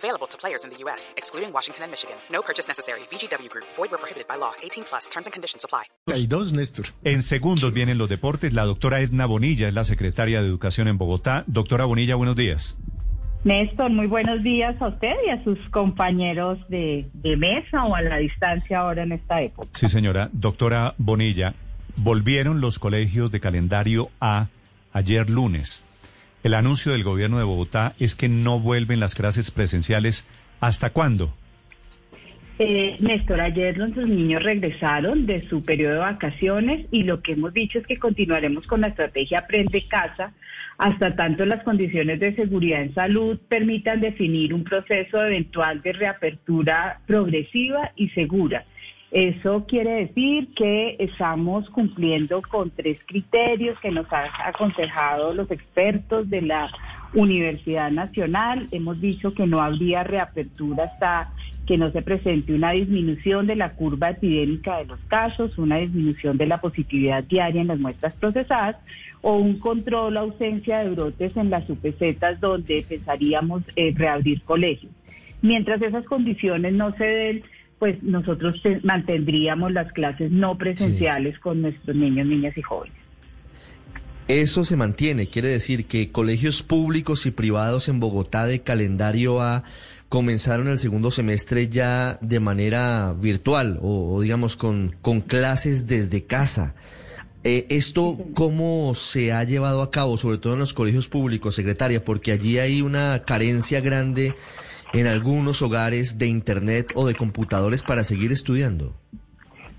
Available to players in the U.S., excluding Washington and Michigan. No purchase necessary. VGW Group. Void where prohibited by law. 18 plus. Terms and conditions apply. Hay dos, Néstor. En segundos vienen los deportes. La doctora Edna Bonilla es la secretaria de Educación en Bogotá. Doctora Bonilla, buenos días. Néstor, muy buenos días a usted y a sus compañeros de, de mesa o a la distancia ahora en esta época. Sí, señora. Doctora Bonilla, volvieron los colegios de calendario A ayer lunes. El anuncio del gobierno de Bogotá es que no vuelven las clases presenciales. ¿Hasta cuándo? Eh, Néstor, ayer nuestros niños regresaron de su periodo de vacaciones y lo que hemos dicho es que continuaremos con la estrategia Aprende Casa hasta tanto las condiciones de seguridad en salud permitan definir un proceso eventual de reapertura progresiva y segura. Eso quiere decir que estamos cumpliendo con tres criterios que nos han aconsejado los expertos de la Universidad Nacional. Hemos dicho que no habría reapertura hasta que no se presente una disminución de la curva epidémica de los casos, una disminución de la positividad diaria en las muestras procesadas o un control ausencia de brotes en las UPCs donde pensaríamos eh, reabrir colegios. Mientras esas condiciones no se den, pues nosotros mantendríamos las clases no presenciales con nuestros niños, niñas y jóvenes. Eso se mantiene, quiere decir que colegios públicos y privados en Bogotá de calendario A comenzaron el segundo semestre ya de manera virtual o, digamos con, con clases desde casa. Eh, ¿Esto cómo se ha llevado a cabo, sobre todo en los colegios públicos, secretaria? Porque allí hay una carencia grande en algunos hogares de Internet o de computadores para seguir estudiando.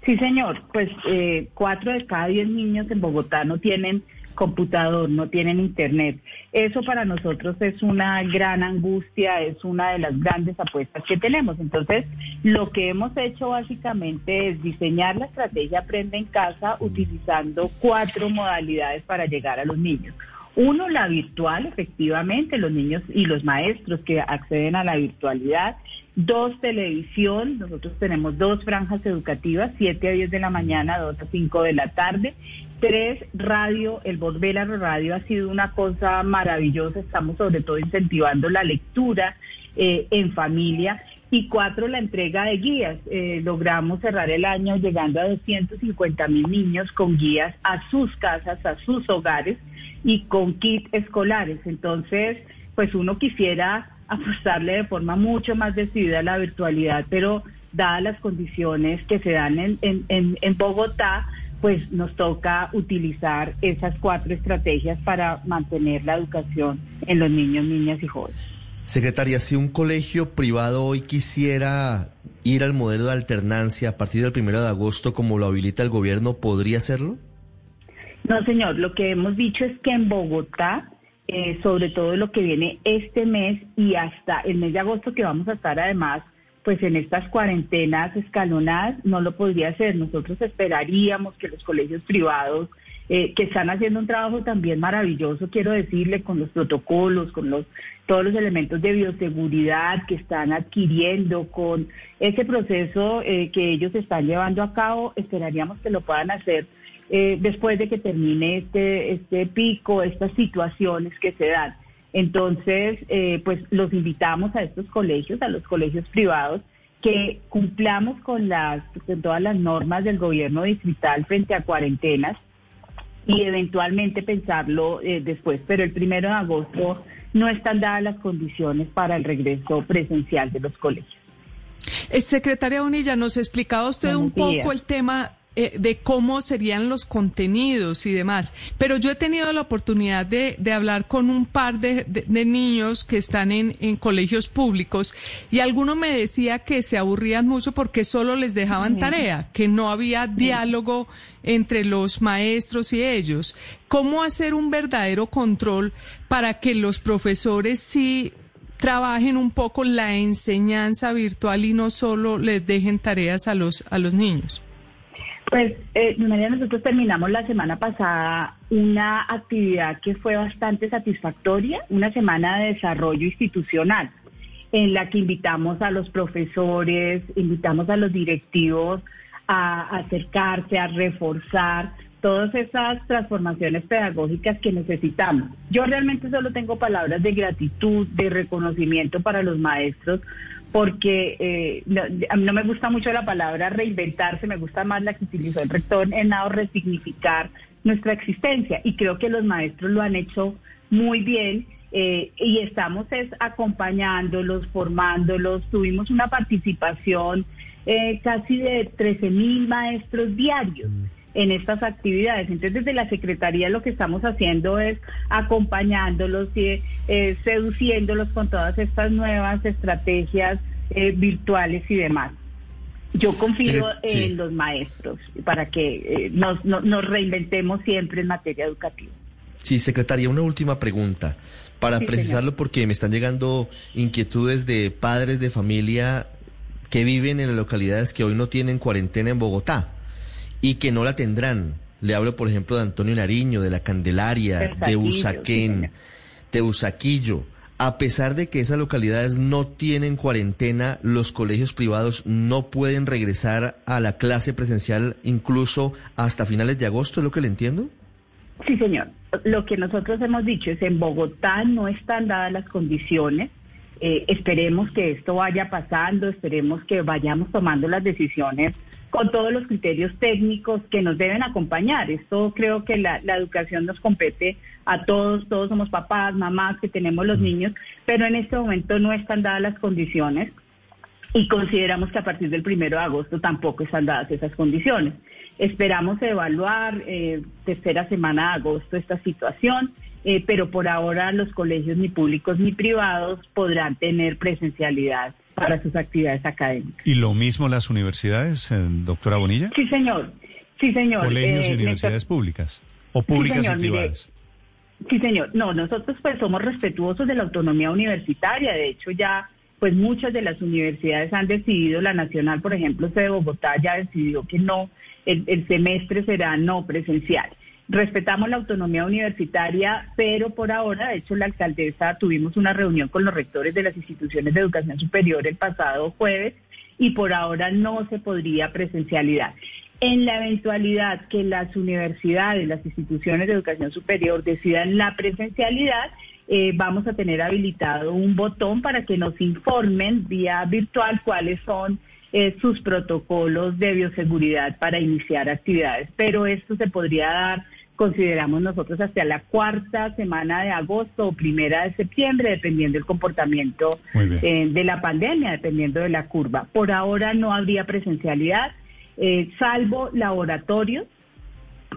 Sí, señor. Pues eh, cuatro de cada diez niños en Bogotá no tienen computador, no tienen internet. Eso para nosotros es una gran angustia, es una de las grandes apuestas que tenemos. Entonces, lo que hemos hecho básicamente es diseñar la estrategia Aprende en Casa utilizando cuatro modalidades para llegar a los niños. Uno, la virtual, efectivamente, los niños y los maestros que acceden a la virtualidad. Dos, televisión. Nosotros tenemos dos franjas educativas, 7 a 10 de la mañana, 2 a 5 de la tarde. Tres, radio. El Voz Radio ha sido una cosa maravillosa. Estamos sobre todo incentivando la lectura eh, en familia. Y cuatro, la entrega de guías. Eh, logramos cerrar el año llegando a 250 mil niños con guías a sus casas, a sus hogares y con kits escolares. Entonces, pues uno quisiera apostarle de forma mucho más decidida a la virtualidad, pero dadas las condiciones que se dan en, en, en, Bogotá, pues nos toca utilizar esas cuatro estrategias para mantener la educación en los niños, niñas y jóvenes. Secretaria, si un colegio privado hoy quisiera ir al modelo de alternancia a partir del primero de agosto, como lo habilita el gobierno, ¿podría hacerlo? No, señor. Lo que hemos dicho es que en Bogotá, eh, sobre todo lo que viene este mes y hasta el mes de agosto, que vamos a estar además pues en estas cuarentenas escalonadas no lo podría hacer. Nosotros esperaríamos que los colegios privados, eh, que están haciendo un trabajo también maravilloso, quiero decirle, con los protocolos, con los todos los elementos de bioseguridad que están adquiriendo, con ese proceso eh, que ellos están llevando a cabo, esperaríamos que lo puedan hacer eh, después de que termine este, este pico, estas situaciones que se dan. Entonces, eh, pues los invitamos a estos colegios, a los colegios privados, que cumplamos con, las, con todas las normas del gobierno distrital frente a cuarentenas y eventualmente pensarlo eh, después. Pero el primero de agosto no están dadas las condiciones para el regreso presencial de los colegios. Eh, secretaria Bonilla, nos explicaba usted un poco el tema eh, de cómo serían los contenidos y demás. Pero yo he tenido la oportunidad de, de hablar con un par de, de, niños que están en, en, colegios públicos y alguno me decía que se aburrían mucho porque solo les dejaban tarea, que no había diálogo entre los maestros y ellos. ¿Cómo hacer un verdadero control para que los profesores sí trabajen un poco la enseñanza virtual y no solo les dejen tareas a los, a los niños? Pues, eh, María, nosotros terminamos la semana pasada una actividad que fue bastante satisfactoria, una semana de desarrollo institucional, en la que invitamos a los profesores, invitamos a los directivos a acercarse, a reforzar todas esas transformaciones pedagógicas que necesitamos. Yo realmente solo tengo palabras de gratitud, de reconocimiento para los maestros, porque eh, a mí no me gusta mucho la palabra reinventarse, me gusta más la que utilizó el rector en nada resignificar nuestra existencia. Y creo que los maestros lo han hecho muy bien eh, y estamos es acompañándolos, formándolos. Tuvimos una participación eh, casi de 13 mil maestros diarios en estas actividades. Entonces, desde la Secretaría lo que estamos haciendo es acompañándolos y eh, seduciéndolos con todas estas nuevas estrategias eh, virtuales y demás. Yo confío en los maestros para que eh, nos, nos, reinventemos siempre en materia educativa. Sí, secretaria, una última pregunta para precisarlo porque me están llegando inquietudes de padres de familia que viven en las localidades que hoy no tienen cuarentena en Bogotá y que no la tendrán. Le hablo, por ejemplo, de Antonio Nariño, de La Candelaria, de Usaquén, de Usaquillo. A pesar de que esas localidades no tienen cuarentena, los colegios privados no pueden regresar a la clase presencial incluso hasta finales de agosto, ¿es lo que le entiendo? Sí, señor. Lo que nosotros hemos dicho es en Bogotá no están dadas las condiciones. Eh, esperemos que esto vaya pasando, esperemos que vayamos tomando las decisiones con todos los criterios técnicos que nos deben acompañar. Esto creo que la, educación nos compete a todos, todos somos papás, mamás que tenemos los mm. niños, pero en este momento no están dadas las condiciones y consideramos que a partir del primero de agosto tampoco están dadas esas condiciones. Esperamos evaluar eh, tercera semana de agosto esta situación, eh, pero por ahora los colegios ni públicos ni privados podrán tener presencialidad para sus actividades académicas. ¿Y lo mismo las universidades, eh, doctora Bonilla? Sí, señor. Sí, señor. ¿Colegios y eh, universidades públicas? ¿O públicas y privadas? sí, señor. No, nosotros pues somos respetuosos de la autonomía universitaria. De hecho, ya pues muchas de las universidades han decidido, la Nacional, por ejemplo, de Bogotá ya decidió que no, el semestre será no presencial. Respetamos la autonomía universitaria, pero por ahora, de hecho, la alcaldesa tuvimos una reunión con los rectores de las instituciones de educación superior el pasado jueves y por ahora no se podría presencialidad. En la eventualidad que las universidades, las instituciones de educación superior decidan la presencialidad, eh, vamos a tener habilitado un botón para que nos informen vía virtual cuáles son eh, sus protocolos de bioseguridad para iniciar actividades. Pero esto se podría dar consideramos nosotros hacia la cuarta semana de agosto o primera de septiembre, dependiendo del comportamiento eh, de la pandemia, dependiendo de la curva. Por ahora no habría presencialidad, eh, salvo laboratorios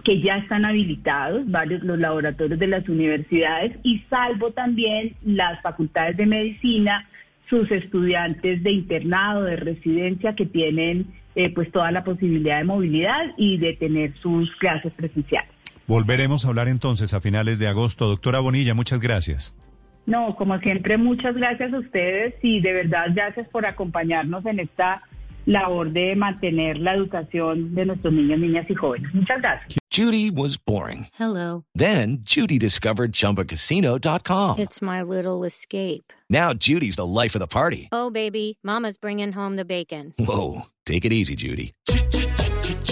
que ya están habilitados, varios los laboratorios de las universidades, y salvo también las facultades de medicina, sus estudiantes de internado, de residencia, que tienen eh, pues toda la posibilidad de movilidad y de tener sus clases presenciales. Volveremos a hablar entonces a finales de agosto. Doctora Bonilla, muchas gracias. No, como siempre, muchas gracias a ustedes y de verdad gracias por acompañarnos en esta labor de mantener la educación de nuestros niños, niñas y jóvenes. Muchas gracias. Judy was boring. Hello. Then Judy discovered chumbacasino.com. It's my little escape. Now Judy's the life of the party. Oh, baby, mama's bringing home the bacon. Whoa, take it easy, Judy.